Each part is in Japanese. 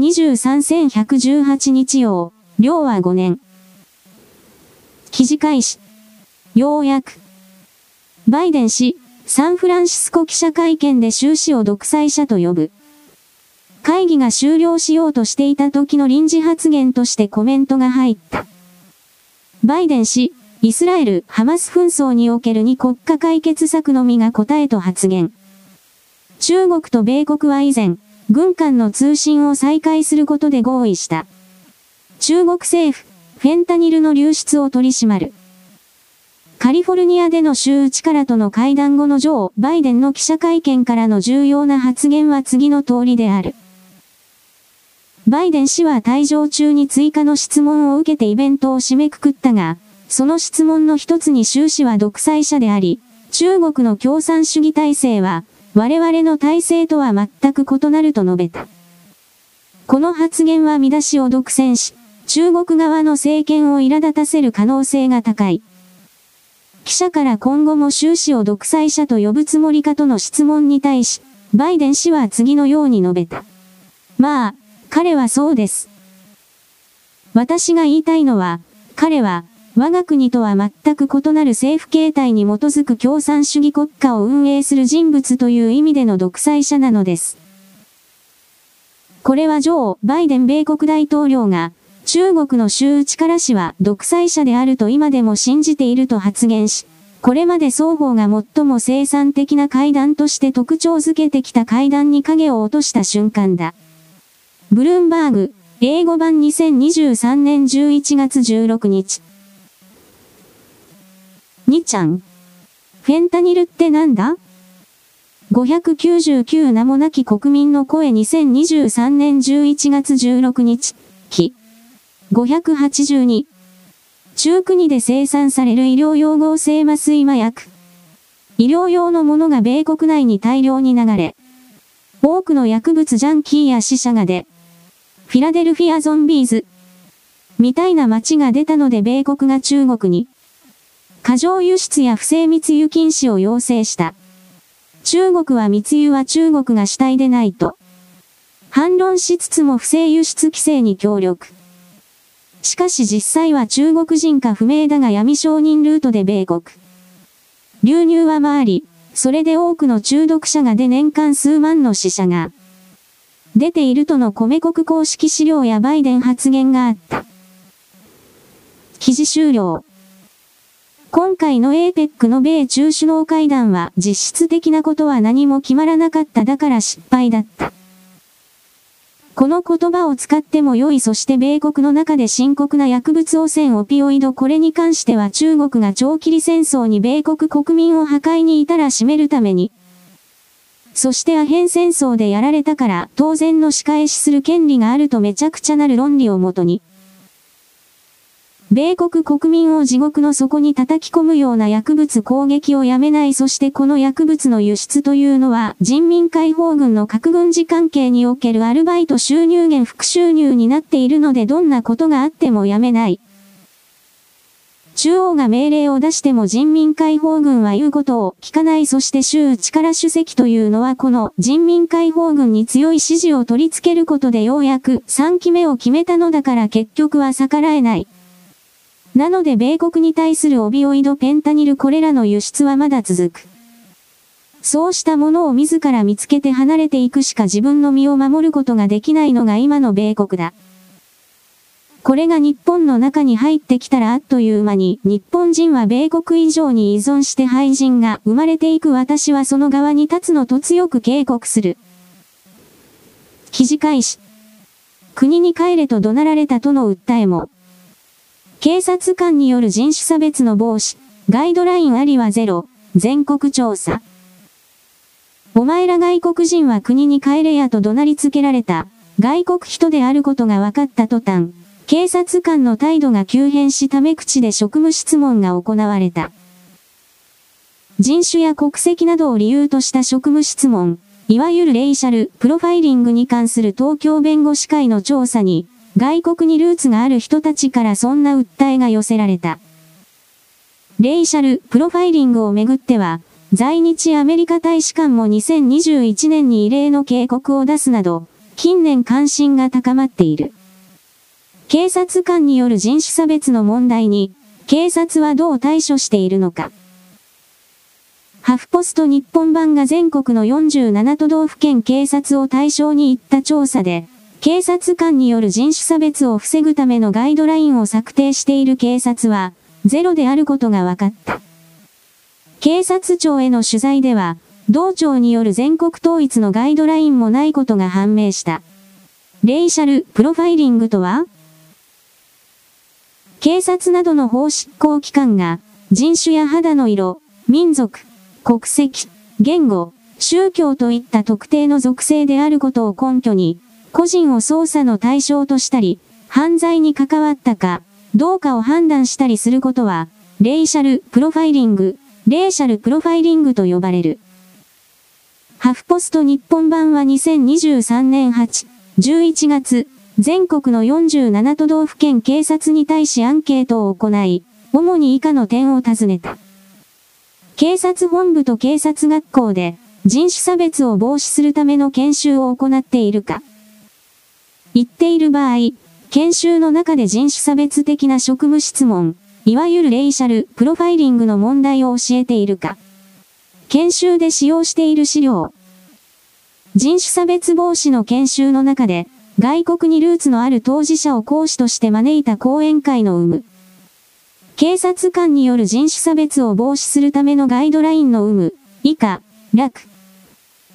2023-1118日曜、両は5年。記事開始。ようやく。バイデン氏、サンフランシスコ記者会見で習氏を独裁者と呼ぶ。会議が終了しようとしていた時の臨時発言としてコメントが入った。バイデン氏、イスラエル、ハマス紛争における2国家解決策のみが答えと発言。中国と米国は以前、軍間の通信を再開することで合意した。中国政府、フェンタニルの流出を取り締まる。カリフォルニアでの州内からとの会談後のジョー・バイデンの記者会見からの重要な発言は次の通りである。バイデン氏は退場中に追加の質問を受けてイベントを締めくくったが、その質問の一つに習氏は独裁者であり、中国の共産主義体制は、我々の体制とは全く異なると述べた。この発言は見出しを独占し、中国側の政権を苛立たせる可能性が高い。記者から今後も習氏を独裁者と呼ぶつもりかとの質問に対し、バイデン氏は次のように述べた。まあ、彼はそうです。私が言いたいのは、彼は、我が国とは全く異なる政府形態に基づく共産主義国家を運営する人物という意味での独裁者なのです。これはジョー・バイデン米国大統領が、中国の州内から氏は独裁者であると今でも信じていると発言し、これまで双方が最も生産的な会談として特徴づけてきた会談に影を落とした瞬間だ。ブルーンバーグ、英語版2023年11月16日。にちゃん。フェンタニルってなんだ ?599 名もなき国民の声2023年11月16日。日。582。中国で生産される医療用合成麻酔麻薬。医療用のものが米国内に大量に流れ、多くの薬物ジャンキーや死者が出、フィラデルフィアゾンビーズ、みたいな街が出たので米国が中国に、過剰輸出や不正密輸禁止を要請した。中国は密輸は中国が主体でないと。反論しつつも不正輸出規制に協力。しかし実際は中国人か不明だが闇承認ルートで米国。流入は回り、それで多くの中毒者が出年間数万の死者が出ているとの米国公式資料やバイデン発言があった。記事終了。今回の APEC の米中首脳会談は実質的なことは何も決まらなかっただから失敗だった。この言葉を使っても良いそして米国の中で深刻な薬物汚染オピオイドこれに関しては中国が長期離戦争に米国国民を破壊にいたら占めるために。そしてアヘン戦争でやられたから当然の仕返しする権利があるとめちゃくちゃなる論理をもとに。米国国民を地獄の底に叩き込むような薬物攻撃をやめないそしてこの薬物の輸出というのは人民解放軍の核軍事関係におけるアルバイト収入源副収入になっているのでどんなことがあってもやめない。中央が命令を出しても人民解放軍は言うことを聞かないそして州力主席というのはこの人民解放軍に強い支持を取り付けることでようやく3期目を決めたのだから結局は逆らえない。なので米国に対するオビオイドペンタニルこれらの輸出はまだ続く。そうしたものを自ら見つけて離れていくしか自分の身を守ることができないのが今の米国だ。これが日本の中に入ってきたらあっという間に日本人は米国以上に依存して廃人が生まれていく私はその側に立つのと強く警告する。記事開始。国に帰れと怒鳴られたとの訴えも。警察官による人種差別の防止、ガイドラインありはゼロ、全国調査。お前ら外国人は国に帰れやと怒鳴りつけられた、外国人であることが分かった途端、警察官の態度が急変しため口で職務質問が行われた。人種や国籍などを理由とした職務質問、いわゆるレイシャル、プロファイリングに関する東京弁護士会の調査に、外国にルーツがある人たちからそんな訴えが寄せられた。レイシャル、プロファイリングをめぐっては、在日アメリカ大使館も2021年に異例の警告を出すなど、近年関心が高まっている。警察官による人種差別の問題に、警察はどう対処しているのか。ハフポスト日本版が全国の47都道府県警察を対象に行った調査で、警察官による人種差別を防ぐためのガイドラインを策定している警察は、ゼロであることが分かった。警察庁への取材では、同庁による全国統一のガイドラインもないことが判明した。レイシャルプロファイリングとは警察などの法執行機関が人種や肌の色、民族、国籍、言語、宗教といった特定の属性であることを根拠に、個人を捜査の対象としたり、犯罪に関わったか、どうかを判断したりすることは、レイシャルプロファイリング、レーシャルプロファイリングと呼ばれる。ハフポスト日本版は2023年8、11月、全国の47都道府県警察に対しアンケートを行い、主に以下の点を尋ねた。警察本部と警察学校で人種差別を防止するための研修を行っているか。言っている場合、研修の中で人種差別的な職務質問、いわゆるレイシャル、プロファイリングの問題を教えているか。研修で使用している資料。人種差別防止の研修の中で、外国にルーツのある当事者を講師として招いた講演会の有無。警察官による人種差別を防止するためのガイドラインの有無、以下、楽。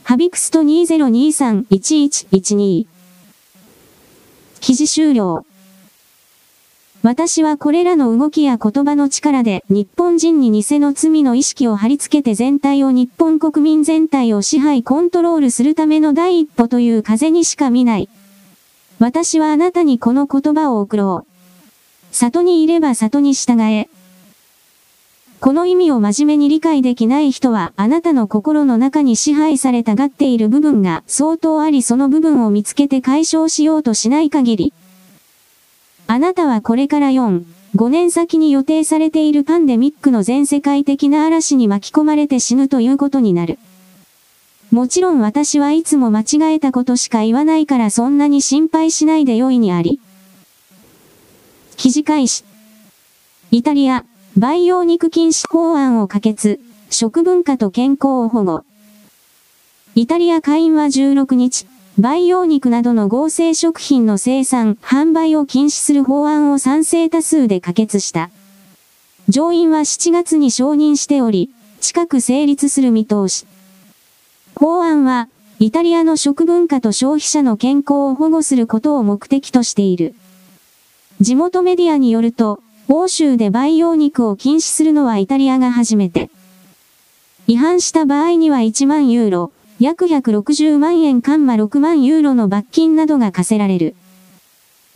ハビクスト2023-1112。記事終了。私はこれらの動きや言葉の力で日本人に偽の罪の意識を貼り付けて全体を日本国民全体を支配コントロールするための第一歩という風にしか見ない。私はあなたにこの言葉を送ろう。里にいれば里に従え。この意味を真面目に理解できない人は、あなたの心の中に支配されたがっている部分が相当ありその部分を見つけて解消しようとしない限り。あなたはこれから4、5年先に予定されているパンデミックの全世界的な嵐に巻き込まれて死ぬということになる。もちろん私はいつも間違えたことしか言わないからそんなに心配しないでよいにあり。記事開始。イタリア、培養肉禁止法案を可決、食文化と健康を保護。イタリア下院は16日、培養肉などの合成食品の生産、販売を禁止する法案を賛成多数で可決した。上院は7月に承認しており、近く成立する見通し。法案は、イタリアの食文化と消費者の健康を保護することを目的としている。地元メディアによると、欧州で培養肉を禁止するのはイタリアが初めて。違反した場合には1万ユーロ、約160万円カンマ6万ユーロの罰金などが課せられる。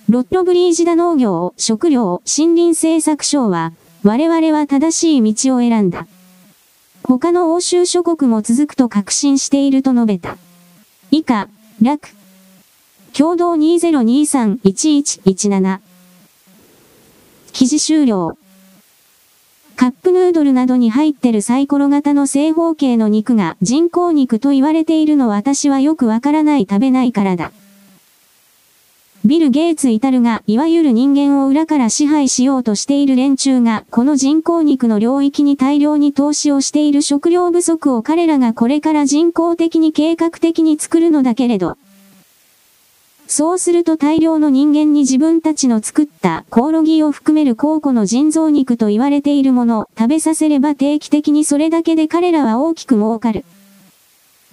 ロットブリージダ農業、食料、森林政策省は、我々は正しい道を選んだ。他の欧州諸国も続くと確信していると述べた。以下、楽。共同2023-1117。記事終了。カップヌードルなどに入ってるサイコロ型の正方形の肉が人工肉と言われているの私はよくわからない食べないからだ。ビル・ゲイツ・イタルが、いわゆる人間を裏から支配しようとしている連中が、この人工肉の領域に大量に投資をしている食料不足を彼らがこれから人工的に計画的に作るのだけれど、そうすると大量の人間に自分たちの作ったコオロギを含める高庫の人造肉と言われているものを食べさせれば定期的にそれだけで彼らは大きく儲かる。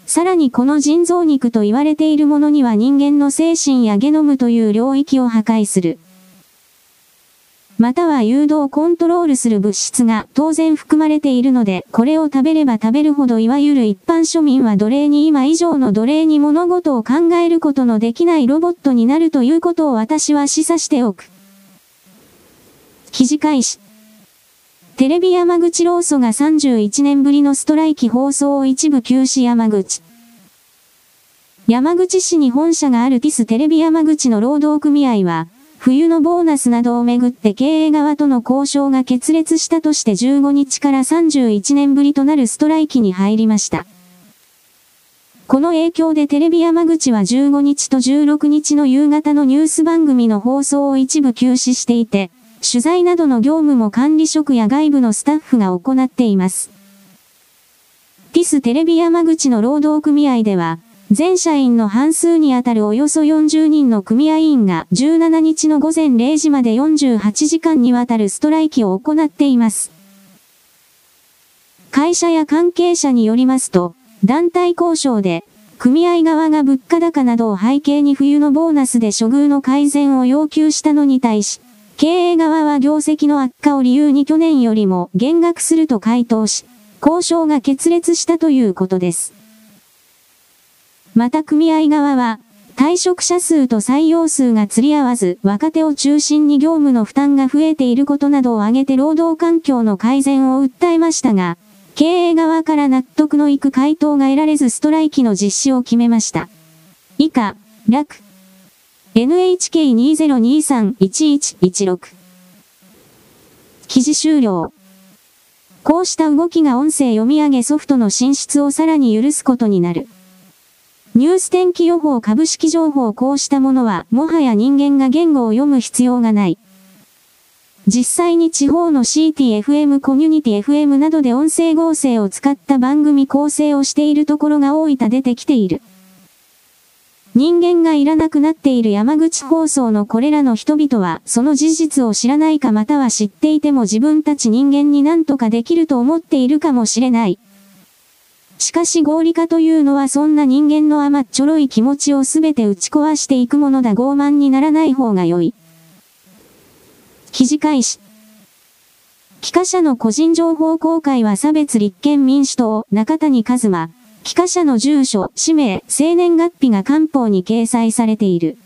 さらにこの人造肉と言われているものには人間の精神やゲノムという領域を破壊する。または誘導コントロールする物質が当然含まれているので、これを食べれば食べるほどいわゆる一般庶民は奴隷に今以上の奴隷に物事を考えることのできないロボットになるということを私は示唆しておく。記事開始。テレビ山口労組が31年ぶりのストライキ放送を一部休止山口。山口市に本社があるティステレビ山口の労働組合は、冬のボーナスなどをめぐって経営側との交渉が決裂したとして15日から31年ぶりとなるストライキに入りました。この影響でテレビ山口は15日と16日の夕方のニュース番組の放送を一部休止していて、取材などの業務も管理職や外部のスタッフが行っています。ティステレビ山口の労働組合では、全社員の半数にあたるおよそ40人の組合員が17日の午前0時まで48時間にわたるストライキを行っています。会社や関係者によりますと、団体交渉で、組合側が物価高などを背景に冬のボーナスで処遇の改善を要求したのに対し、経営側は業績の悪化を理由に去年よりも減額すると回答し、交渉が決裂したということです。また組合側は、退職者数と採用数が釣り合わず、若手を中心に業務の負担が増えていることなどを挙げて労働環境の改善を訴えましたが、経営側から納得のいく回答が得られずストライキの実施を決めました。以下、楽。NHK2023-1116。記事終了。こうした動きが音声読み上げソフトの進出をさらに許すことになる。ニュース天気予報株式情報こうしたものは、もはや人間が言語を読む必要がない。実際に地方の CTFM コミュニティ FM などで音声合成を使った番組構成をしているところが大分出てきている。人間がいらなくなっている山口放送のこれらの人々は、その事実を知らないかまたは知っていても自分たち人間に何とかできると思っているかもしれない。しかし合理化というのはそんな人間の甘っちょろい気持ちをすべて打ち壊していくものだ傲慢にならない方が良い。記事開始。機関車の個人情報公開は差別立憲民主党、中谷和馬。機関車の住所、氏名、生年月日が官報に掲載されている。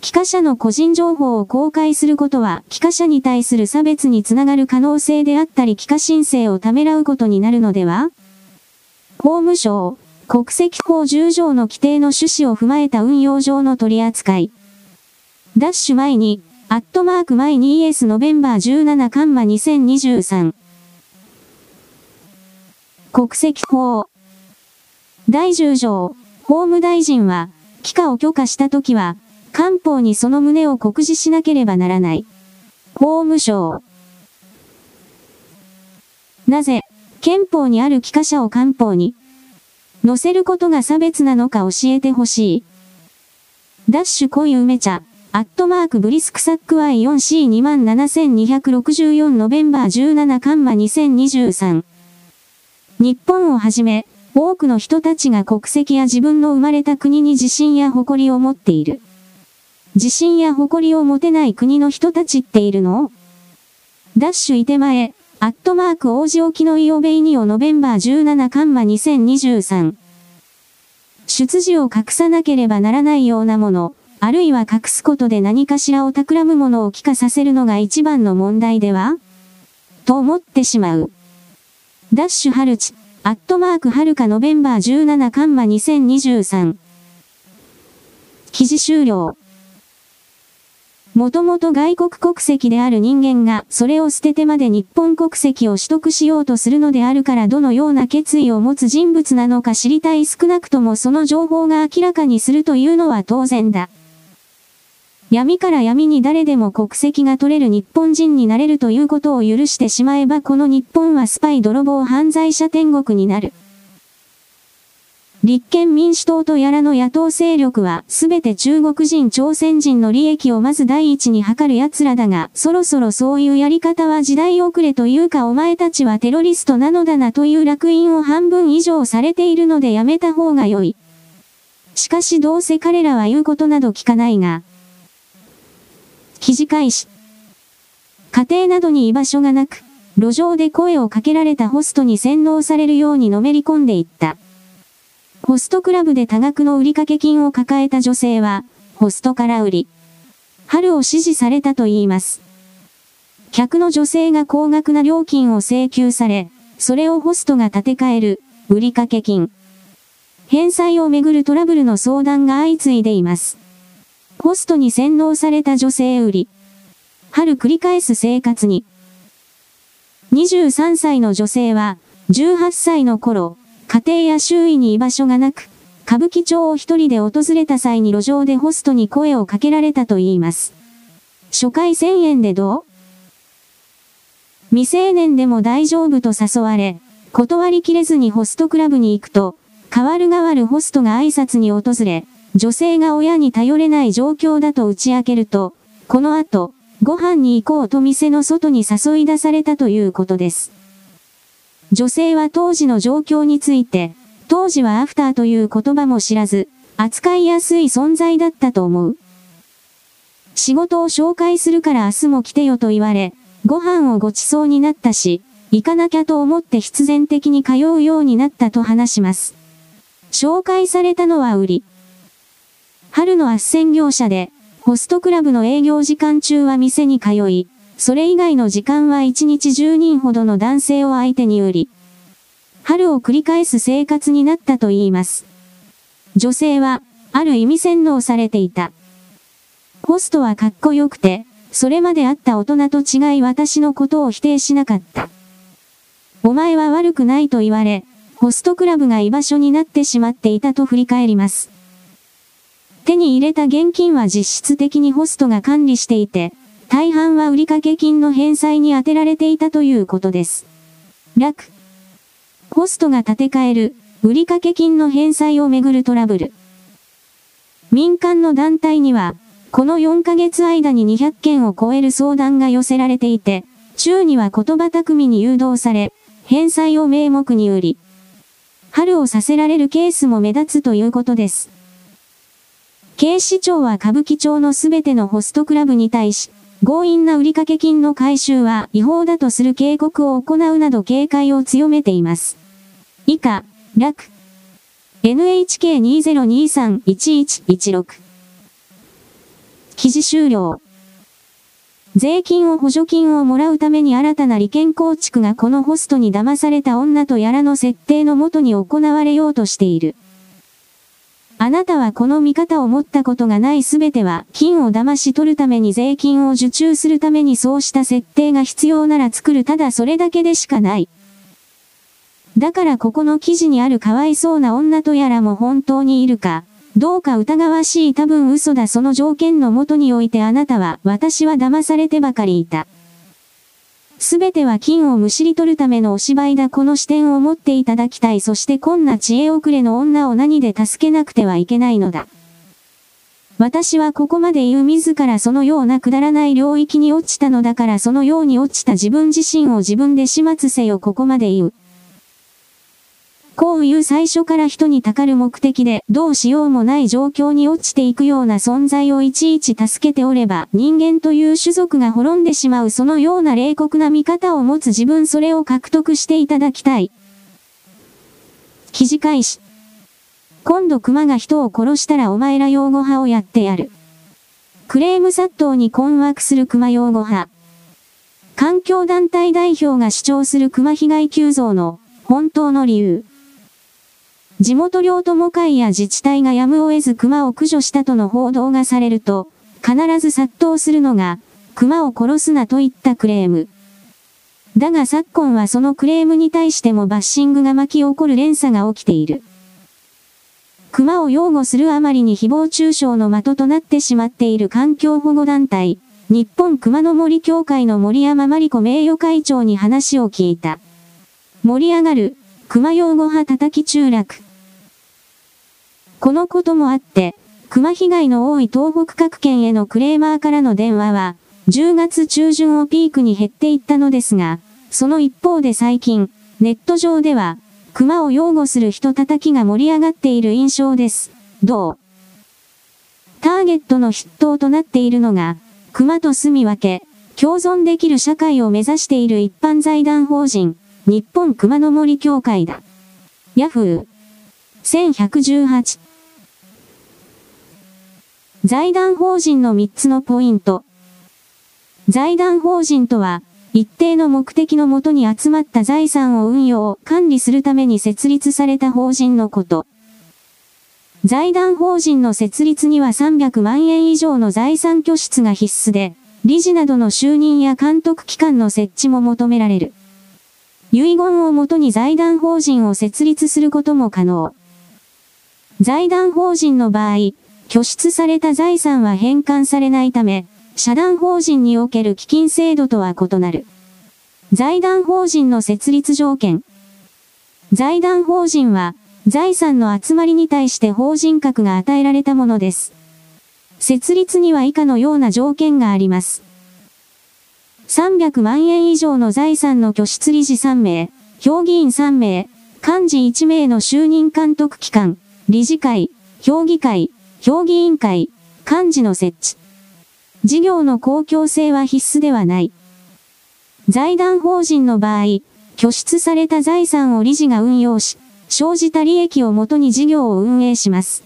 機関車の個人情報を公開することは、機関車に対する差別につながる可能性であったり、機関申請をためらうことになるのでは？法務省、国籍法10条の規定の趣旨を踏まえた運用上の取り扱い。ダッシュ前に、アットマークマイ 2S ノベンバー17カンマ2023。国籍法。第10条、法務大臣は、帰化を許可したときは、官報にその旨を告示しなければならない。法務省。なぜ、憲法にある帰化者を官報に載せることが差別なのか教えてほしい。ダッシュ濃い梅茶。アットマークブリスクサック Y4C27264 ノベンバー17カンマ2023日本をはじめ、多くの人たちが国籍や自分の生まれた国に自信や誇りを持っている。自信や誇りを持てない国の人たちっているの？ダッシュいて前、アットマーク王子沖のイオベイニオノベンバー17カンマ2023出自を隠さなければならないようなもの。あるいは隠すことで何かしらを企むものを帰化させるのが一番の問題では？と思ってしまう。ダッシュハルチ、アットマークはるかノベンバー17カンマ2023。記事終了。もともと外国国籍である人間が、それを捨ててまで日本国籍を取得しようとするのであるからどのような決意を持つ人物なのか知りたい少なくともその情報が明らかにするというのは当然だ。闇から闇に誰でも国籍が取れる日本人になれるということを許してしまえばこの日本はスパイ泥棒犯罪者天国になる。立憲民主党とやらの野党勢力は、すべて中国人朝鮮人の利益をまず第一に図る奴らだが、そろそろそういうやり方は時代遅れというかお前たちはテロリストなのだなという楽印を半分以上されているのでやめた方が良い。しかしどうせ彼らは言うことなど聞かないが、記事開始。家庭などに居場所がなく、路上で声をかけられたホストに洗脳されるようにのめり込んでいった。ホストクラブで多額の売掛金を抱えた女性は、ホストから売り、春を指示されたと言います。客の女性が高額な料金を請求され、それをホストが立て替える、売掛金。返済をめぐるトラブルの相談が相次いでいます。ホストに洗脳された女性売り。春繰り返す生活に。23歳の女性は、18歳の頃、家庭や周囲に居場所がなく、歌舞伎町を一人で訪れた際に路上でホストに声をかけられたと言います。初回1000円でどう？未成年でも大丈夫と誘われ、断りきれずにホストクラブに行くと、変わる変わるホストが挨拶に訪れ、女性が親に頼れない状況だと打ち明けると、この後、ご飯に行こうと店の外に誘い出されたということです。女性は当時の状況について、当時はアフターという言葉も知らず、扱いやすい存在だったと思う。仕事を紹介するから明日も来てよと言われ、ご飯をごちそうになったし、行かなきゃと思って必然的に通うようになったと話します。紹介されたのは売り。春の斡旋業者で、ホストクラブの営業時間中は店に通い、それ以外の時間は1日10人ほどの男性を相手に売り、春を繰り返す生活になったと言います。女性は、ある意味洗脳されていた。ホストはかっこよくて、それまであった大人と違い私のことを否定しなかった。お前は悪くないと言われ、ホストクラブが居場所になってしまっていたと振り返ります。手に入れた現金は実質的にホストが管理していて、大半は売掛金の返済に充てられていたということです。楽。ホストが建て替える、売掛金の返済をめぐるトラブル。民間の団体には、この4ヶ月間に200件を超える相談が寄せられていて、中には言葉巧みに誘導され、返済を名目に売り、春をさせられるケースも目立つということです。警視庁は歌舞伎町のすべてのホストクラブに対し、強引な売掛金の回収は違法だとする警告を行うなど警戒を強めています。以下、楽。NHK2023-1116 記事終了。税金を補助金をもらうために新たな利権構築がこのホストに騙された女とやらの設定のもとに行われようとしている。あなたはこの見方を持ったことがないすべては、金を騙し取るために税金を受注するためにそうした設定が必要なら作るただそれだけでしかない。だからここの記事にあるかわいそうな女とやらも本当にいるか、どうか疑わしい多分嘘だその条件のもとにおいてあなたは私は騙されてばかりいた。すべては金をむしり取るためのお芝居だこの視点を持っていただきたいそしてこんな知恵遅れの女を何で助けなくてはいけないのだ。私はここまで言う自らそのようなくだらない領域に落ちたのだからそのように落ちた自分自身を自分で始末せよここまで言う。こういう最初から人にたかる目的で、どうしようもない状況に落ちていくような存在をいちいち助けておれば、人間という種族が滅んでしまうそのような冷酷な見方を持つ自分それを獲得していただきたい。記事開始。今度熊が人を殺したらお前ら擁護派をやってやる。クレーム殺到に困惑する熊擁護派。環境団体代表が主張する熊被害急増の本当の理由。地元領友会や自治体がやむを得ず熊を駆除したとの報道がされると、必ず殺到するのが、熊を殺すなといったクレーム。だが昨今はそのクレームに対してもバッシングが巻き起こる連鎖が起きている。熊を擁護するあまりに誹謗中傷の的となってしまっている環境保護団体、日本熊の森協会の森山真理子名誉会長に話を聞いた。盛り上がる、熊擁護派叩き中落。このこともあって、熊被害の多い東北各県へのクレーマーからの電話は、10月中旬をピークに減っていったのですが、その一方で最近、ネット上では、熊を擁護する人叩きが盛り上がっている印象です。どう？ターゲットの筆頭となっているのが、熊と住み分け、共存できる社会を目指している一般財団法人、日本熊の森協会だ。ヤフー。1118財団法人の3つのポイント。財団法人とは、一定の目的のもとに集まった財産を運用、管理するために設立された法人のこと。財団法人の設立には300万円以上の財産拠出が必須で、理事などの就任や監督機関の設置も求められる。遺言をもとに財団法人を設立することも可能。財団法人の場合、拠出された財産は返還されないため、社団法人における基金制度とは異なる。財団法人の設立条件。財団法人は、財産の集まりに対して法人格が与えられたものです。設立には以下のような条件があります。300万円以上の財産の拠出理事3名、評議員3名、幹事1名の就任監督機関、理事会、評議会、評議委員会、幹事の設置。事業の公共性は必須ではない。財団法人の場合、拠出された財産を理事が運用し、生じた利益をもとに事業を運営します。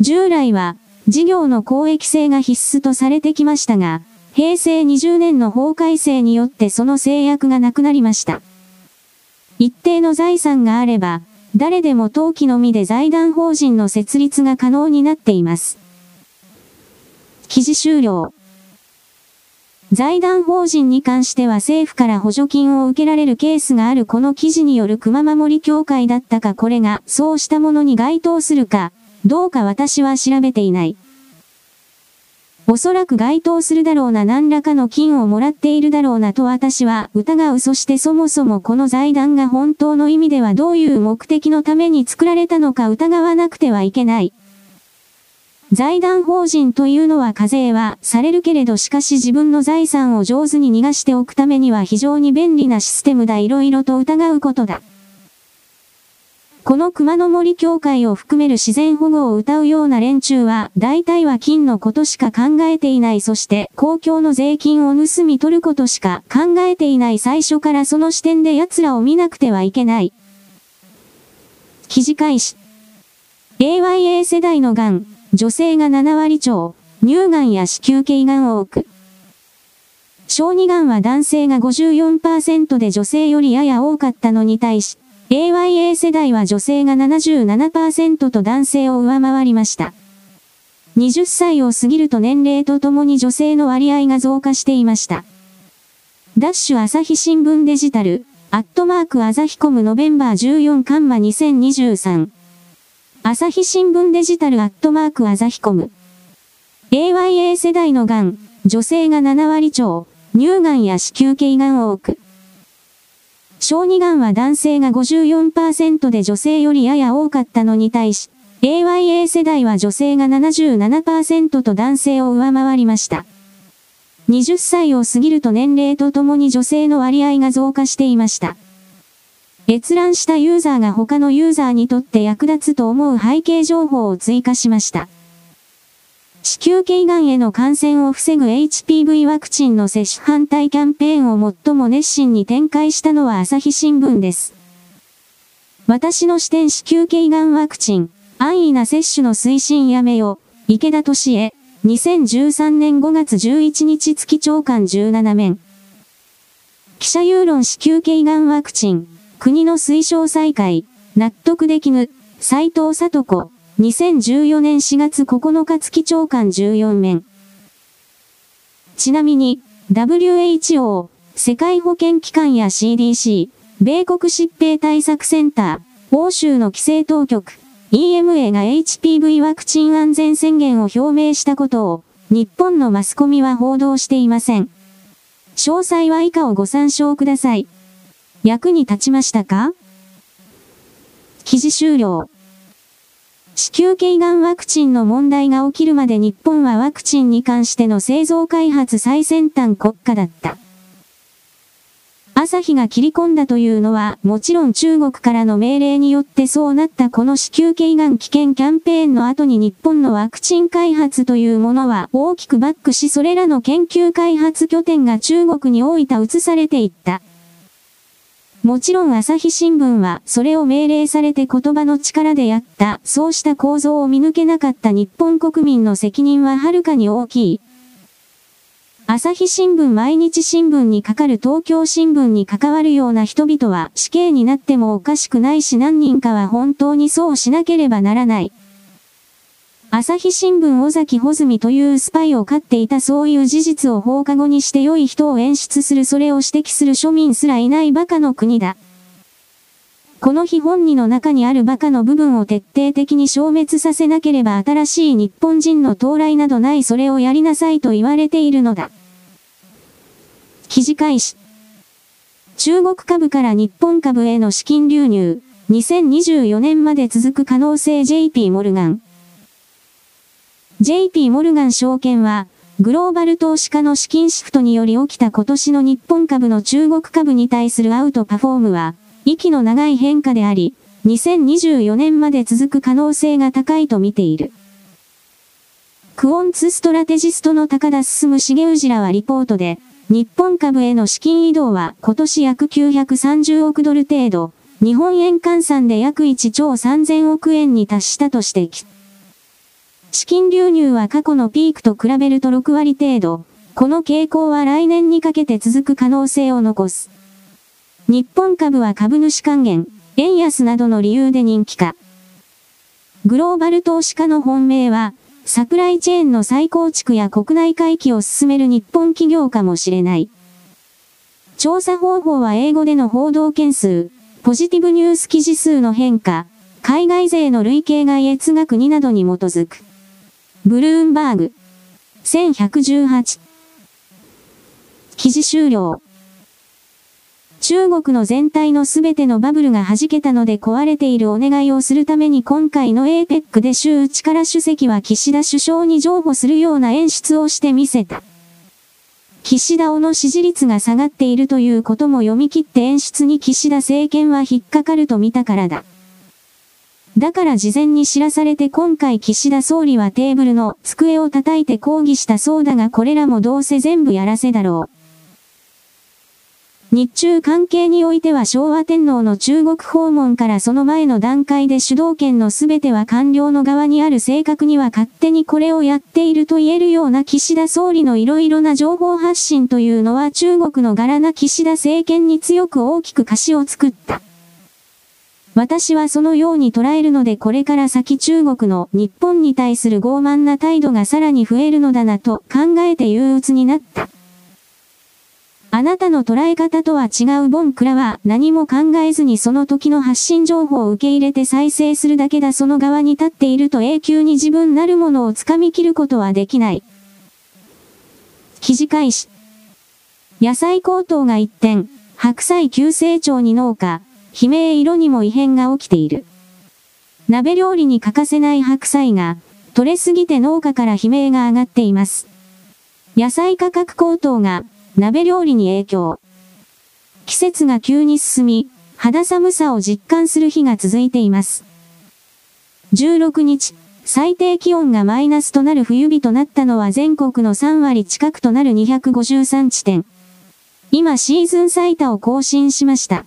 従来は、事業の公益性が必須とされてきましたが、平成20年の法改正によってその制約がなくなりました。一定の財産があれば、誰でも登記のみで財団法人の設立が可能になっています。記事終了。財団法人に関しては政府から補助金を受けられるケースがあるこの記事による熊守協会だったかこれがそうしたものに該当するか、どうか私は調べていない。おそらく該当するだろうな何らかの金をもらっているだろうなと私は疑うそしてそもそもこの財団が本当の意味ではどういう目的のために作られたのか疑わなくてはいけない。財団法人というのは課税はされるけれどしかし自分の財産を上手に逃がしておくためには非常に便利なシステムだ色々と疑うことだ。この熊の森協会を含める自然保護を謳うような連中は、大体は金のことしか考えていないそして公共の税金を盗み取ることしか考えていない最初からその視点で奴らを見なくてはいけない。記事開始。AYA 世代の癌、女性が7割超、乳がんや子宮頸がん多く。小児がんは男性が54%で女性よりやや多かったのに対し、AYA 世代は女性が77%と男性を上回りました。20歳を過ぎると年齢とともに女性の割合が増加していました。ダッシュ朝日新聞デジタル、アットマーク朝日コムノベンバー14カンマ2023。朝日新聞デジタルアットマーク朝日コム。AYA 世代の癌、女性が7割超、乳がんや子宮頸がん多く。小児がんは男性が54%で女性よりやや多かったのに対し、AYA 世代は女性が77%と男性を上回りました。20歳を過ぎると年齢とともに女性の割合が増加していました。閲覧したユーザーが他のユーザーにとって役立つと思う背景情報を追加しました。子宮頸がんへの感染を防ぐ HPV ワクチンの接種反対キャンペーンを最も熱心に展開したのは朝日新聞です。私の視点子宮頸がんワクチン、安易な接種の推進やめよ、池田敏恵、2013年5月11日月長官17面。記者有論子宮頸がんワクチン、国の推奨再開、納得できぬ、斉藤里子、2014年4月9日月長官14面。ちなみに、WHO、世界保健機関や CDC、米国疾病対策センター、欧州の規制当局、EMA が HPV ワクチン安全宣言を表明したことを、日本のマスコミは報道していません。詳細は以下をご参照ください。役に立ちましたか？記事終了。子宮頸がんワクチンの問題が起きるまで日本はワクチンに関しての製造開発最先端国家だった。朝日が切り込んだというのは、もちろん中国からの命令によってそうなったこの子宮頸がん危険キャンペーンの後に日本のワクチン開発というものは大きくバックしそれらの研究開発拠点が中国に大分移されていった。もちろん朝日新聞はそれを命令されて言葉の力でやった、そうした構造を見抜けなかった日本国民の責任ははるかに大きい。朝日新聞毎日新聞にかかる東京新聞に関わるような人々は死刑になってもおかしくないし何人かは本当にそうしなければならない。朝日新聞尾崎穂積というスパイを飼っていたそういう事実を放課後にして良い人を演出するそれを指摘する庶民すらいない馬鹿の国だ。この日本人の中にある馬鹿の部分を徹底的に消滅させなければ新しい日本人の到来などないそれをやりなさいと言われているのだ。記事開始。中国株から日本株への資金流入、2024年まで続く可能性 JP モルガン。JP モルガン証券は、グローバル投資家の資金シフトにより起きた今年の日本株の中国株に対するアウトパフォームは、息の長い変化であり、2024年まで続く可能性が高いと見ている。クオンツストラテジストの高田進重氏らはリポートで、日本株への資金移動は今年約930億ドル程度、日本円換算で約1兆3000億円に達したと指摘。資金流入は過去のピークと比べると6割程度。この傾向は来年にかけて続く可能性を残す。日本株は株主還元、円安などの理由で人気化。グローバル投資家の本命は、サプライチェーンの再構築や国内回帰を進める日本企業かもしれない。調査方法は英語での報道件数、ポジティブニュース記事数の変化、海外勢の累計外越額2などに基づく。ブルーンバーグ。1118。記事終了。中国の全体のすべてのバブルが弾けたので壊れているお願いをするために今回の APEC で週内から主席は岸田首相に譲歩するような演出をしてみせた。岸田尾の支持率が下がっているということも読み切って演出に岸田政権は引っかかると見たからだ。だから事前に知らされて今回岸田総理はテーブルの机を叩いて抗議したそうだがこれらもどうせ全部やらせだろう。日中関係においては昭和天皇の中国訪問からその前の段階で主導権のすべては官僚の側にある正確には勝手にこれをやっていると言えるような岸田総理のいろいろな情報発信というのは中国の柄な岸田政権に強く大きく貸しを作った。私はそのように捉えるのでこれから先中国の日本に対する傲慢な態度がさらに増えるのだなと考えて憂鬱になった。あなたの捉え方とは違うボンクラは何も考えずにその時の発信情報を受け入れて再生するだけだその側に立っていると永久に自分なるものを掴み切ることはできない。記事開始。野菜高騰が一転、白菜急成長に農家、悲鳴色にも異変が起きている。鍋料理に欠かせない白菜が、取れすぎて農家から悲鳴が上がっています。野菜価格高騰が、鍋料理に影響。季節が急に進み、肌寒さを実感する日が続いています。16日、最低気温がマイナスとなる冬日となったのは全国の3割近くとなる253地点。今シーズン最多を更新しました。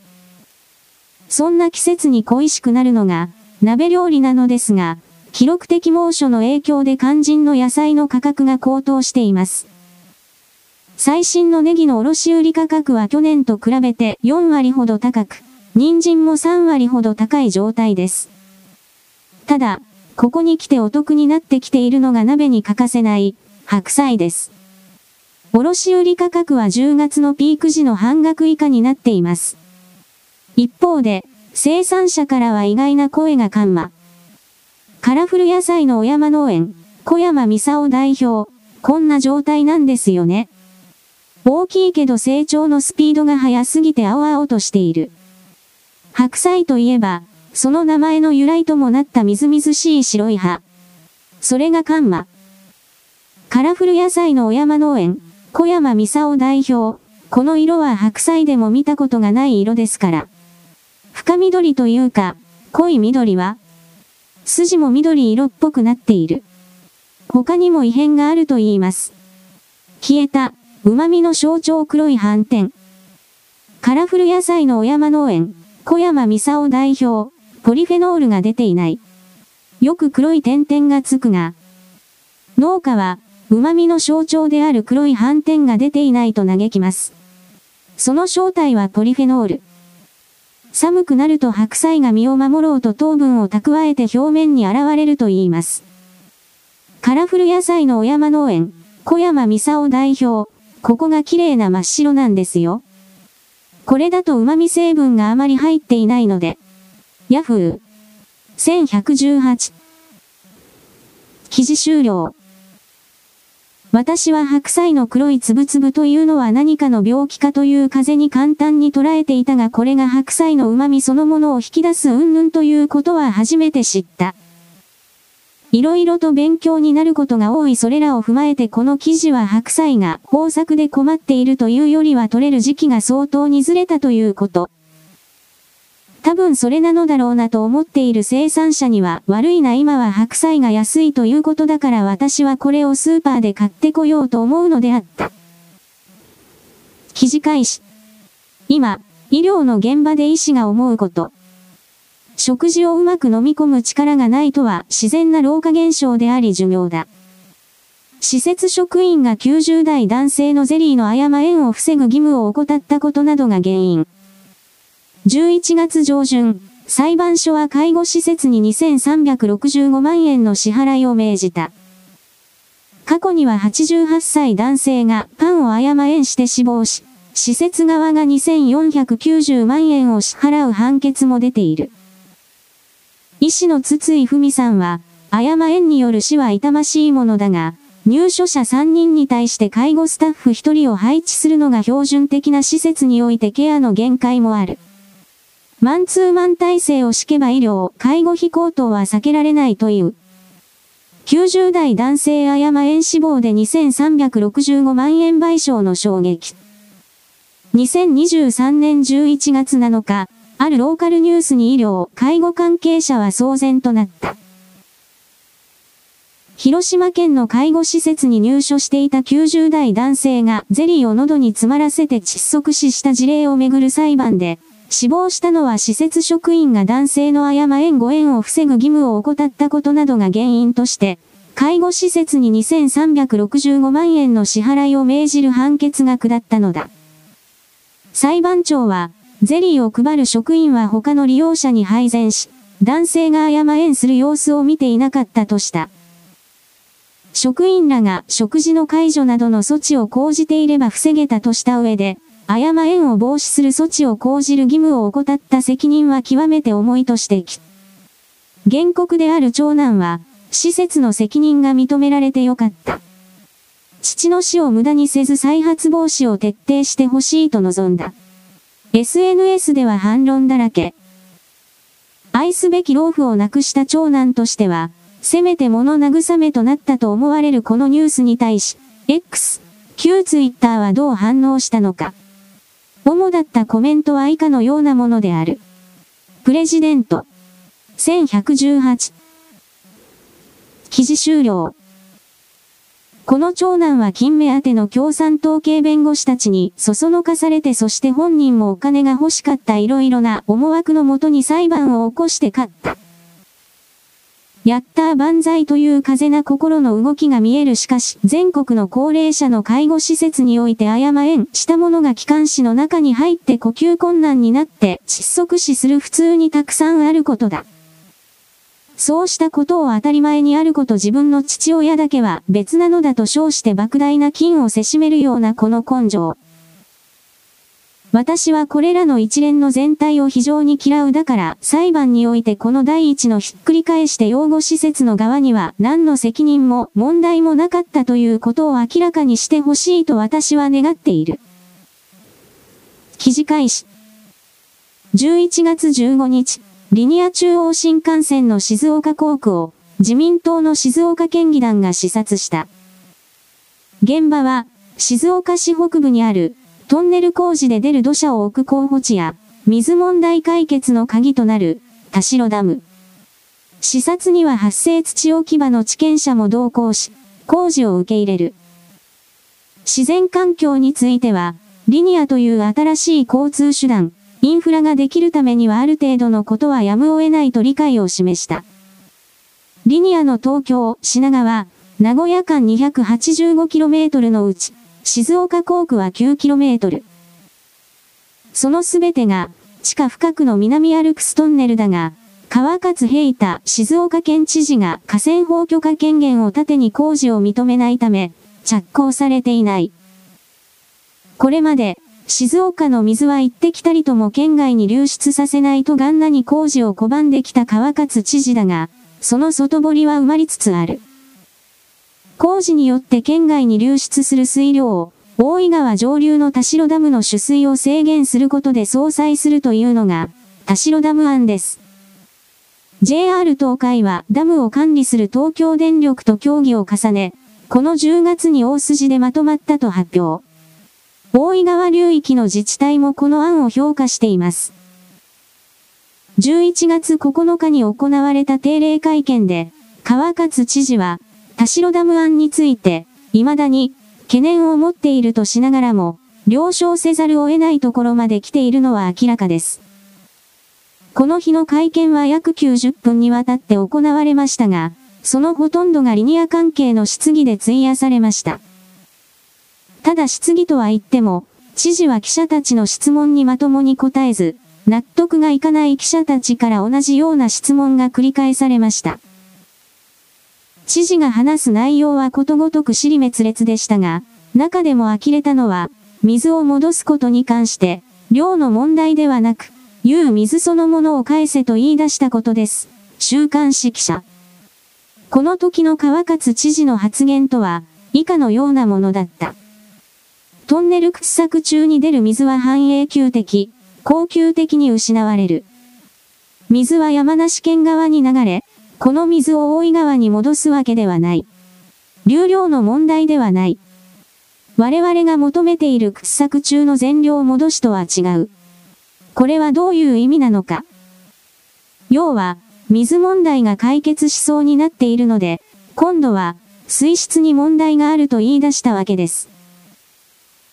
そんな季節に恋しくなるのが、鍋料理なのですが、記録的猛暑の影響で肝心の野菜の価格が高騰しています。最新のネギの卸売価格は去年と比べて4割ほど高く、人参も3割ほど高い状態です。ただ、ここに来てお得になってきているのが鍋に欠かせない白菜です。卸売価格は10月のピーク時の半額以下になっています。一方で、生産者からは意外な声が緩和。カラフル野菜の小山農園、小山美沙代表、こんな状態なんですよね。大きいけど成長のスピードが速すぎて青々としている。白菜といえば、その名前の由来ともなったみずみずしい白い葉。それがカンマ。カラフル野菜の小山農園、小山美沙代表。この色は白菜でも見たことがない色ですから。深緑というか、濃い緑は、筋も緑色っぽくなっている。他にも異変があると言います。消えた、旨味の象徴黒い斑点。カラフル野菜の小山農園、小山美沙代表、ポリフェノールが出ていない。よく黒い点々がつくが、農家は、旨味の象徴である黒い斑点が出ていないと嘆きます。その正体はポリフェノール。寒くなると白菜が身を守ろうと糖分を蓄えて表面に現れると言います。カラフル野菜の小山農園、小山美沙代表、ここが綺麗な真っ白なんですよ。これだと旨味成分があまり入っていないので。ヤフー。1118。記事終了。私は白菜の黒いつぶつぶというのは何かの病気かという風に簡単に捉えていたがこれが白菜の旨味そのものを引き出す云々ということは初めて知った。いろいろと勉強になることが多いそれらを踏まえてこの記事は白菜が豊作で困っているというよりは取れる時期が相当にずれたということ。多分それなのだろうなと思っている生産者には悪いな今は白菜が安いということだから私はこれをスーパーで買ってこようと思うのであった。記事開始。今、医療の現場で医師が思うこと。食事をうまく飲み込む力がないとは自然な老化現象であり寿命だ。施設職員が90代男性のゼリーの誤縁を防ぐ義務を怠ったことなどが原因。11月上旬、裁判所は介護施設に2365万円の支払いを命じた。過去には88歳男性がパンを誤えんして死亡し、施設側が2490万円を支払う判決も出ている。医師の筒井文さんは、誤えんによる死は痛ましいものだが、入所者3人に対して介護スタッフ1人を配置するのが標準的な施設においてケアの限界もある。マンツーマン体制を敷けば医療、介護費高騰は避けられないという。90代男性あやま園死亡で2365万円賠償の衝撃。2023年11月7日、あるローカルニュースに医療、介護関係者は騒然となった。広島県の介護施設に入所していた90代男性がゼリーを喉に詰まらせて窒息死した事例をめぐる裁判で、死亡したのは施設職員が男性の誤縁誤縁を防ぐ義務を怠ったことなどが原因として、介護施設に2365万円の支払いを命じる判決が下ったのだ。裁判長は、ゼリーを配る職員は他の利用者に配膳し、男性が誤縁する様子を見ていなかったとした。職員らが食事の解除などの措置を講じていれば防げたとした上で、誤縁を防止する措置を講じる義務を怠った責任は極めて重いと指摘。原告である長男は、施設の責任が認められてよかった。父の死を無駄にせず再発防止を徹底してほしいと望んだ。SNS では反論だらけ。愛すべき老夫を亡くした長男としては、せめて物慰めとなったと思われるこのニュースに対し、X、旧 Twitter はどう反応したのか。主だったコメントは以下のようなものである。プレジデント。1118。記事終了。この長男は金目当ての共産党系弁護士たちにそそのかされてそして本人もお金が欲しかった色々な思惑のもとに裁判を起こして勝った。やったー万歳という風な心の動きが見えるしかし、全国の高齢者の介護施設において誤えんしたものが機関士の中に入って呼吸困難になって窒息死する普通にたくさんあることだ。そうしたことを当たり前にあること自分の父親だけは別なのだと称して莫大な金をせしめるようなこの根性。私はこれらの一連の全体を非常に嫌うだから、裁判においてこの第一のひっくり返して養護施設の側には何の責任も問題もなかったということを明らかにしてほしいと私は願っている。記事開始。11月15日、リニア中央新幹線の静岡工区を自民党の静岡県議団が視察した。現場は静岡市北部にあるトンネル工事で出る土砂を置く候補地や、水問題解決の鍵となる、田代ダム。視察には発生土置き場の地権者も同行し、工事を受け入れる。自然環境については、リニアという新しい交通手段、インフラができるためにはある程度のことはやむを得ないと理解を示した。リニアの東京、品川、名古屋間 285km のうち、静岡工区は 9km。そのすべてが、地下深くの南アルプストンネルだが、川勝平太静岡県知事が河川法許可権限を盾に工事を認めないため、着工されていない。これまで、静岡の水は行ってきたりとも県外に流出させないとガンナに工事を拒んできた川勝知事だが、その外堀は埋まりつつある。工事によって県外に流出する水量を、大井川上流の田代ダムの取水を制限することで相殺するというのが、田代ダム案です。JR 東海はダムを管理する東京電力と協議を重ね、この10月に大筋でまとまったと発表。大井川流域の自治体もこの案を評価しています。11月9日に行われた定例会見で、川勝知事は、田代ダム案について、未だに懸念を持っているとしながらも、了承せざるを得ないところまで来ているのは明らかです。この日の会見は約90分にわたって行われましたが、そのほとんどがリニア関係の質疑で費やされました。ただ質疑とは言っても、知事は記者たちの質問にまともに答えず、納得がいかない記者たちから同じような質問が繰り返されました。知事が話す内容はことごとく尻滅裂でしたが、中でも呆れたのは、水を戻すことに関して、量の問題ではなく、言う水そのものを返せと言い出したことです。週刊誌記者。この時の川勝知事の発言とは、以下のようなものだった。トンネル掘削中に出る水は半永久的、恒久的に失われる。水は山梨県側に流れ、この水を大井川に戻すわけではない。流量の問題ではない。我々が求めている掘削中の全量戻しとは違う。これはどういう意味なのか。要は、水問題が解決しそうになっているので、今度は、水質に問題があると言い出したわけです。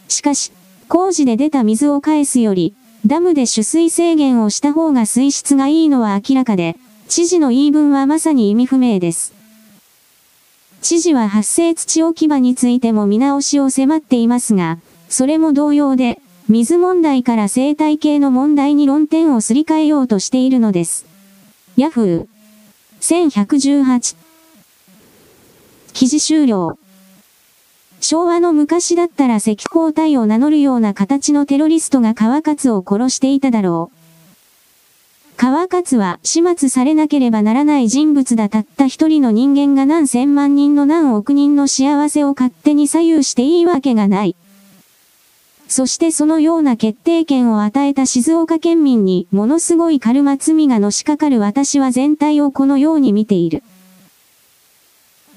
しかし、工事で出た水を返すより、ダムで取水制限をした方が水質がいいのは明らかで、知事の言い分はまさに意味不明です。知事は発生土置き場についても見直しを迫っていますが、それも同様で、水問題から生態系の問題に論点をすり替えようとしているのです。ヤフー1118記事終了昭和の昔だったら赤交隊を名乗るような形のテロリストが川勝を殺していただろう。川勝は始末されなければならない人物だたった一人の人間が何千万人の何億人の幸せを勝手に左右していいわけがない。そしてそのような決定権を与えた静岡県民にものすごいカルマ罪がのしかかる私は全体をこのように見ている。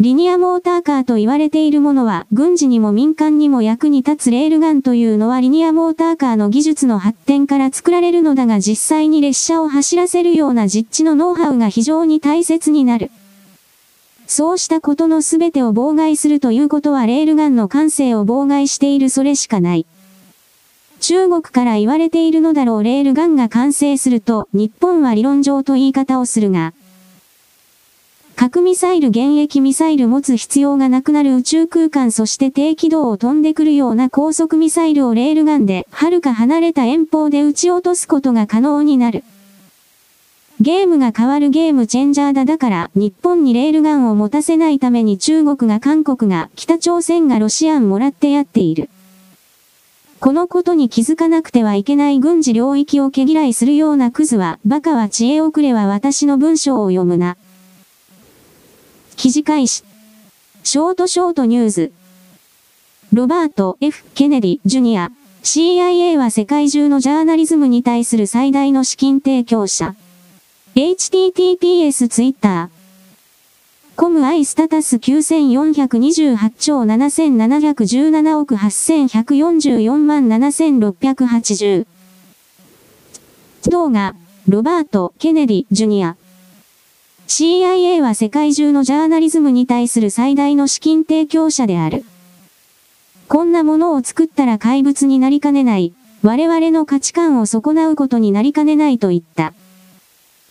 リニアモーターカーと言われているものは、軍事にも民間にも役に立つレールガンというのはリニアモーターカーの技術の発展から作られるのだが実際に列車を走らせるような実地のノウハウが非常に大切になる。そうしたことの全てを妨害するということはレールガンの感性を妨害しているそれしかない。中国から言われているのだろうレールガンが完成すると日本は理論上と言い方をするが、核ミサイル現役ミサイル持つ必要がなくなる宇宙空間そして低軌道を飛んでくるような高速ミサイルをレールガンで遥か離れた遠方で撃ち落とすことが可能になる。ゲームが変わるゲームチェンジャーだだから日本にレールガンを持たせないために中国が韓国が北朝鮮がロシアンもらってやっている。このことに気づかなくてはいけない軍事領域を毛嫌いするようなクズは、バカは知恵遅れは私の文章を読むな。記事開始。ショートショートニュース。ロバート・ F・ ケネディ・ジュニア。CIA は世界中のジャーナリズムに対する最大の資金提供者。https ツイッター。コムアイスタタス9428兆7717億8144万7680。動画、ロバート・ケネディ・ジュニア。CIA は世界中のジャーナリズムに対する最大の資金提供者である。こんなものを作ったら怪物になりかねない、我々の価値観を損なうことになりかねないと言った。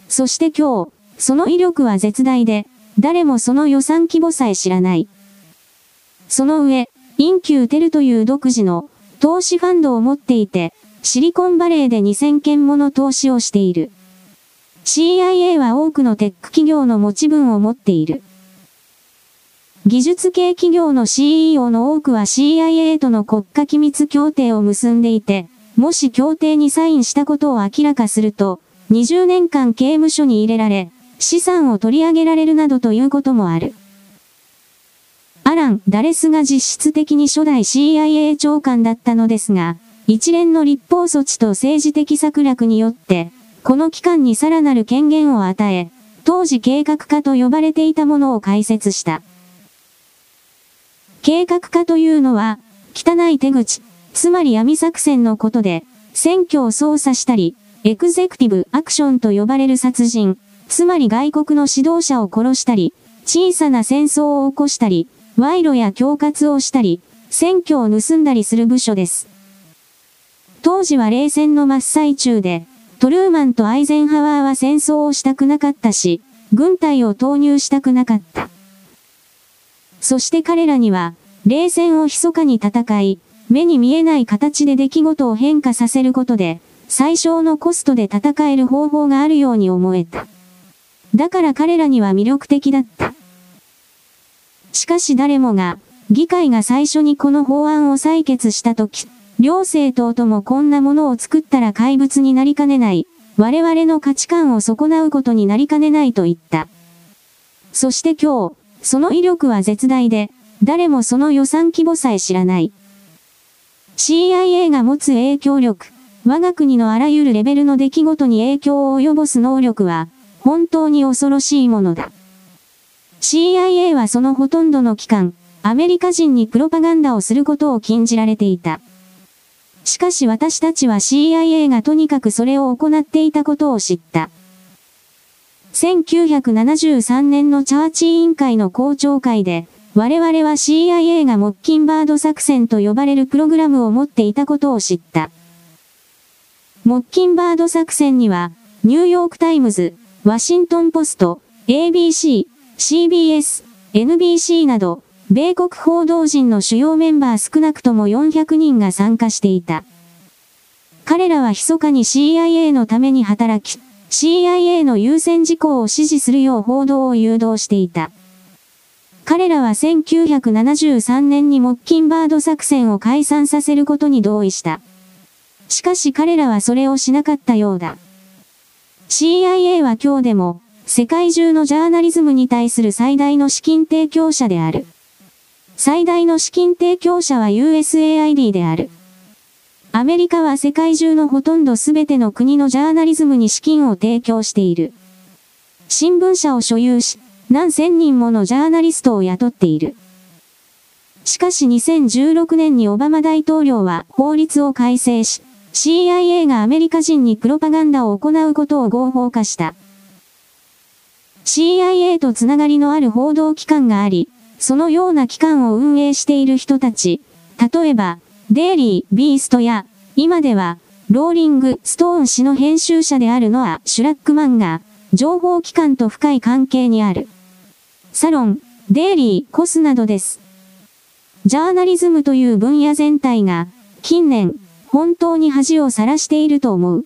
そして今日、その威力は絶大で、誰もその予算規模さえ知らない。その上、 In-Q-Tel という独自の投資ファンドを持っていて、シリコンバレーで2000件もの投資をしている。CIA は多くのテック企業の持ち分を持っている。技術系企業の CEO の多くは CIA との国家機密協定を結んでいて、もし協定にサインしたことを明らかすると、20年間刑務所に入れられ、資産を取り上げられるなどということもある。アラン・ダレスが実質的に初代 CIA 長官だったのですが、一連の立法措置と政治的策略によって、この機関にさらなる権限を与え、当時計画化と呼ばれていたものを解説した。計画化というのは、汚い手口、つまり闇作戦のことで、選挙を操作したり、エクゼクティブアクションと呼ばれる殺人、つまり外国の指導者を殺したり、小さな戦争を起こしたり、賄賂や恐喝をしたり、選挙を盗んだりする部署です。当時は冷戦の真っ最中で、トルーマンとアイゼンハワーは戦争をしたくなかったし、軍隊を投入したくなかった。そして彼らには、冷戦を密かに戦い、目に見えない形で出来事を変化させることで、最小のコストで戦える方法があるように思えた。だから彼らには魅力的だった。しかし誰もが、議会が最初にこの法案を採決したとき、両政党ともこんなものを作ったら怪物になりかねない。我々の価値観を損なうことになりかねないと言った。そして今日、その威力は絶大で、誰もその予算規模さえ知らない。CIA が持つ影響力、我が国のあらゆるレベルの出来事に影響を及ぼす能力は、本当に恐ろしいものだ。CIA はそのほとんどの期間、アメリカ人にプロパガンダをすることを禁じられていた。しかし私たちは CIA がとにかくそれを行っていたことを知った。1973年のチャーチ委員会の公聴会で、我々は CIA がモッキンバード作戦と呼ばれるプログラムを持っていたことを知った。モッキンバード作戦には、ニューヨークタイムズ、ワシントンポスト、ABC、CBS、NBC など、米国報道陣の主要メンバー少なくとも400人が参加していた。彼らは密かに CIA のために働き、CIA の優先事項を指示するよう報道を誘導していた。彼らは1973年にモッキンバード作戦を解散させることに同意した。しかし彼らはそれをしなかったようだ。CIA は今日でも、世界中のジャーナリズムに対する最大の資金提供者である。最大の資金提供者は USAID である。アメリカは世界中のほとんどすべての国のジャーナリズムに資金を提供している。新聞社を所有し、何千人ものジャーナリストを雇っている。しかし2016年にオバマ大統領は法律を改正し、CIA がアメリカ人にプロパガンダを行うことを合法化した。CIA とつながりのある報道機関があり、そのような機関を運営している人たち、例えば、デイリー、ビーストや、今では、ローリング、ストーン氏の編集者であるノア・シュラックマンが、情報機関と深い関係にある。サロン、デイリー、コスなどです。ジャーナリズムという分野全体が、近年、本当に恥をさらしていると思う。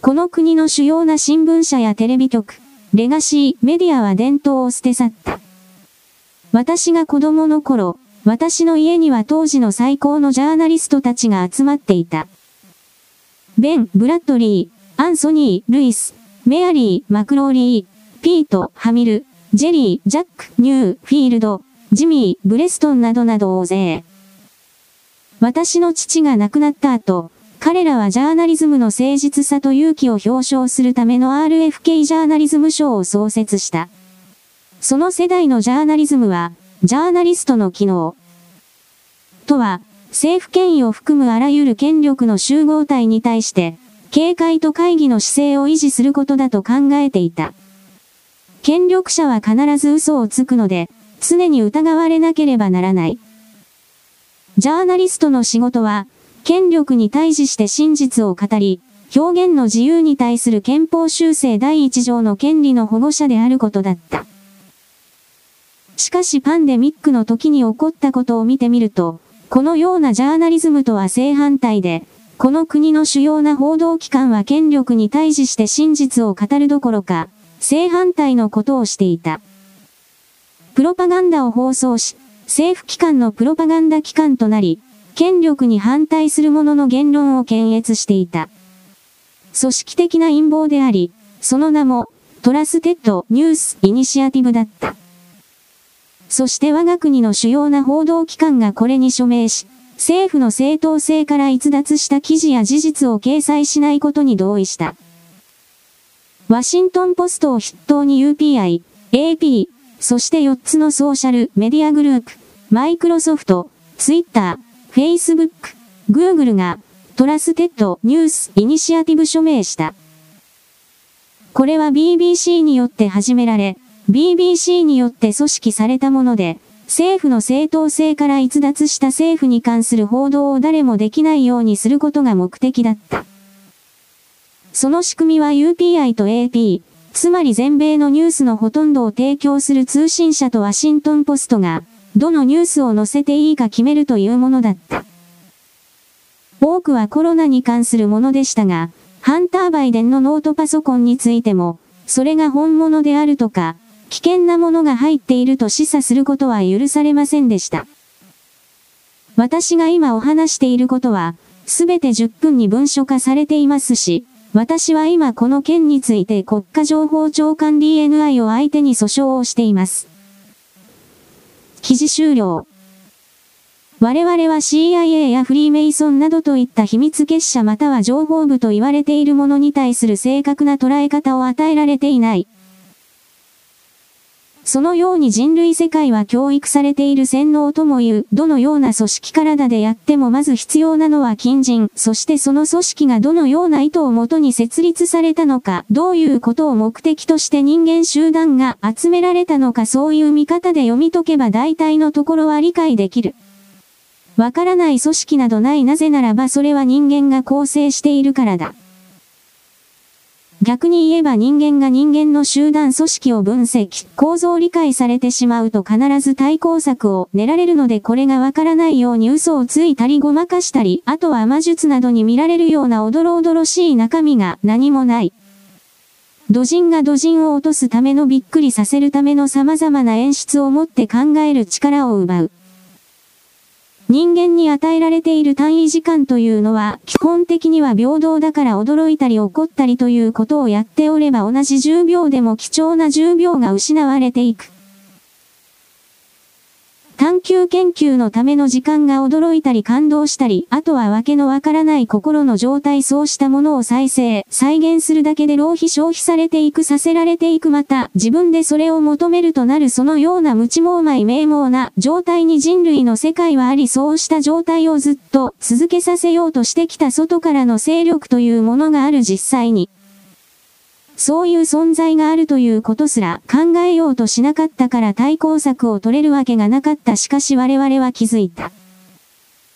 この国の主要な新聞社やテレビ局、レガシー、メディアは伝統を捨て去った。私が子供の頃、私の家には当時の最高のジャーナリストたちが集まっていた。ベン・ブラッドリー、アンソニー・ルイス、メアリー・マクローリー、ピート・ハミル、ジェリー・ジャック・ニューフィールド、ジミー・ブレスリンなどなど大勢。私の父が亡くなった後、彼らはジャーナリズムの誠実さと勇気を表彰するための RFK ジャーナリズム賞を創設した。その世代のジャーナリズムは、ジャーナリストの機能。とは、政府権威を含むあらゆる権力の集合体に対して、警戒と会議の姿勢を維持することだと考えていた。権力者は必ず嘘をつくので、常に疑われなければならない。ジャーナリストの仕事は、権力に対峙して真実を語り、表現の自由に対する憲法修正第一条の権利の保護者であることだった。しかしパンデミックの時に起こったことを見てみると、このようなジャーナリズムとは正反対で、この国の主要な報道機関は権力に対峙して真実を語るどころか、正反対のことをしていた。プロパガンダを放送し、政府機関のプロパガンダ機関となり、権力に反対する者の言論を検閲していた。組織的な陰謀であり、その名も、 Trusted News Initiative だった。そして我が国の主要な報道機関がこれに署名し、政府の正当性から逸脱した記事や事実を掲載しないことに同意した。ワシントンポストを筆頭に UPI、AP、そして4つのソーシャルメディアグループ、マイクロソフト、ツイッター、フェイスブック、グーグルがTrusted News Initiative 署名した。これは BBC によって始められ、BBC によって組織されたもので、政府の正当性から逸脱した政府に関する報道を誰もできないようにすることが目的だった。その仕組みは UPI と AP、つまり全米のニュースのほとんどを提供する通信社とワシントンポストが、どのニュースを載せていいか決めるというものだった。多くはコロナに関するものでしたが、ハンターバイデンのノートパソコンについても、それが本物であるとか、危険なものが入っていると示唆することは許されませんでした。私が今お話していることは、すべて10分に文書化されていますし、私は今この件について国家情報長官 DNI を相手に訴訟をしています。記事終了。我々は CIA やフリーメイソンなどといった秘密結社または情報部と言われているものに対する正確な捉え方を与えられていない。そのように人類世界は教育されている洗脳ともいう、どのような組織体でやってもまず必要なのは近人、そしてその組織がどのような意図をもとに設立されたのか、どういうことを目的として人間集団が集められたのかそういう見方で読み解けば大体のところは理解できる。わからない組織などないなぜならばそれは人間が構成しているからだ。逆に言えば人間が人間の集団組織を分析、構造を理解されてしまうと必ず対抗策を練られるのでこれがわからないように嘘をついたりごまかしたり、あとは魔術などに見られるようなおどろおどろしい中身が何もない。土人が土人を落とすためのびっくりさせるための様々な演出をもって考える力を奪う。人間に与えられている単位時間というのは、基本的には平等だから驚いたり怒ったりということをやっておれば同じ10秒でも貴重な10秒が失われていく。探求研究のための時間が驚いたり感動したり、あとはわけのわからない心の状態そうしたものを再生、再現するだけで浪費消費されていくさせられていくまた、自分でそれを求めるとなるそのような無知猛昧名猛な状態に人類の世界はありそうした状態をずっと続けさせようとしてきた外からの勢力というものがある実際に。そういう存在があるということすら考えようとしなかったから対抗策を取れるわけがなかったしかし我々は気づいた。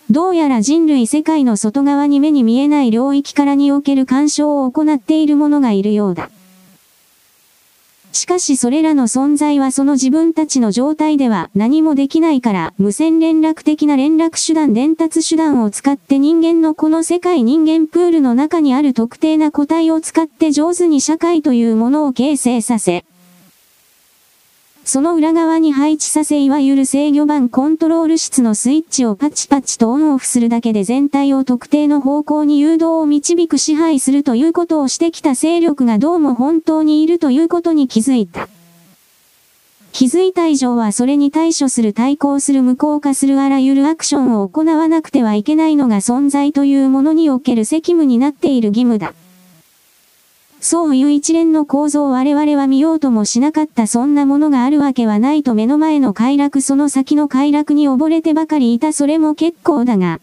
どうやら人類世界の外側に目に見えない領域からにおける干渉を行っているものがいるようだ。しかしそれらの存在はその自分たちの状態では何もできないから無線連絡的な連絡手段伝達手段を使って人間のこの世界人間プールの中にある特定な個体を使って上手に社会というものを形成させ、その裏側に配置させいわゆる制御盤コントロール室のスイッチをパチパチとオンオフするだけで全体を特定の方向に誘導を導く支配するということをしてきた勢力がどうも本当にいるということに気づいた。気づいた以上はそれに対処する対抗する無効化するあらゆるアクションを行わなくてはいけないのが存在というものにおける責務になっている義務だ。そういう一連の構造を我々は見ようともしなかったそんなものがあるわけはないと目の前の快楽その先の快楽に溺れてばかりいたそれも結構だが。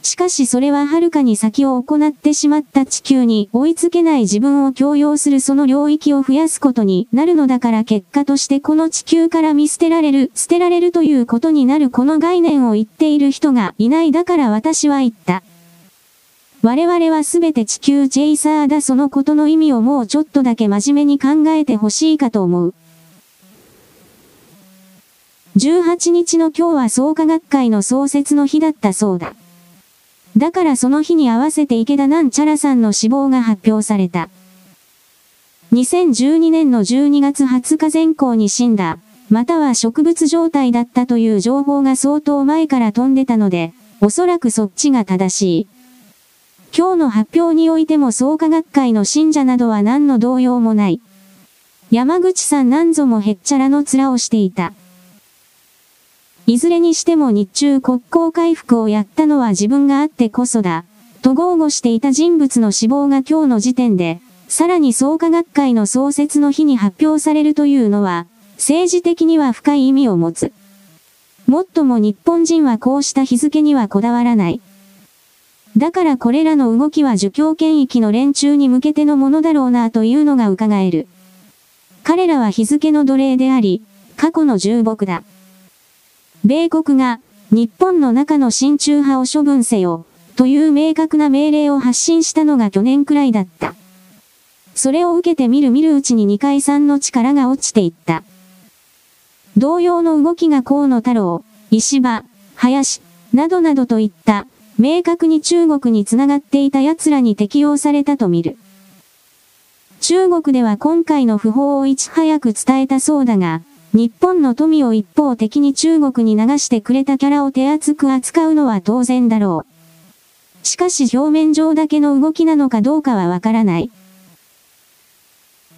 しかしそれは遥かに先を行ってしまった地球に追いつけない自分を強要するその領域を増やすことになるのだから結果としてこの地球から見捨てられる、捨てられるということになるこの概念を言っている人がいないだから私は言った。我々はすべて地球チェイサーだそのことの意味をもうちょっとだけ真面目に考えてほしいかと思う。18日の今日は創価学会の創設の日だったそうだ。だからその日に合わせて池田なんちゃらさんの死亡が発表された。2012年の12月20日前後に死んだ、または植物状態だったという情報が相当前から飛んでたので、おそらくそっちが正しい。今日の発表においても創価学会の信者などは何の動揺もない。山口さん何ぞもへっちゃらの面をしていた。いずれにしても日中国交回復をやったのは自分があってこそだ。と豪語していた人物の死亡が今日の時点で、さらに創価学会の創設の日に発表されるというのは、政治的には深い意味を持つ。もっとも日本人はこうした日付にはこだわらない。だからこれらの動きは儒教権益の連中に向けてのものだろうなというのが伺える。彼らは日付の奴隷であり、過去の重木だ。米国が、日本の中の親中派を処分せよ、という明確な命令を発信したのが去年くらいだった。それを受けてみるみるうちに二階さんの力が落ちていった。同様の動きが河野太郎、石破、林、などなどといった、明確に中国につながっていた奴らに適用されたと見る。中国では今回の訃報をいち早く伝えたそうだが、日本の富を一方的に中国に流してくれたキャラを手厚く扱うのは当然だろう。しかし表面上だけの動きなのかどうかはわからない。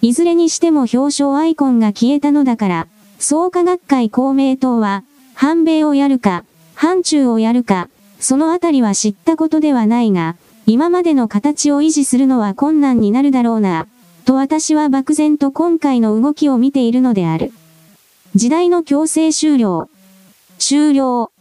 いずれにしても表彰アイコンが消えたのだから、創価学会公明党は、反米をやるか、反中をやるか、そのあたりは知ったことではないが、今までの形を維持するのは困難になるだろうな、と私は漠然と今回の動きを見ているのである。時代の強制終了。終了。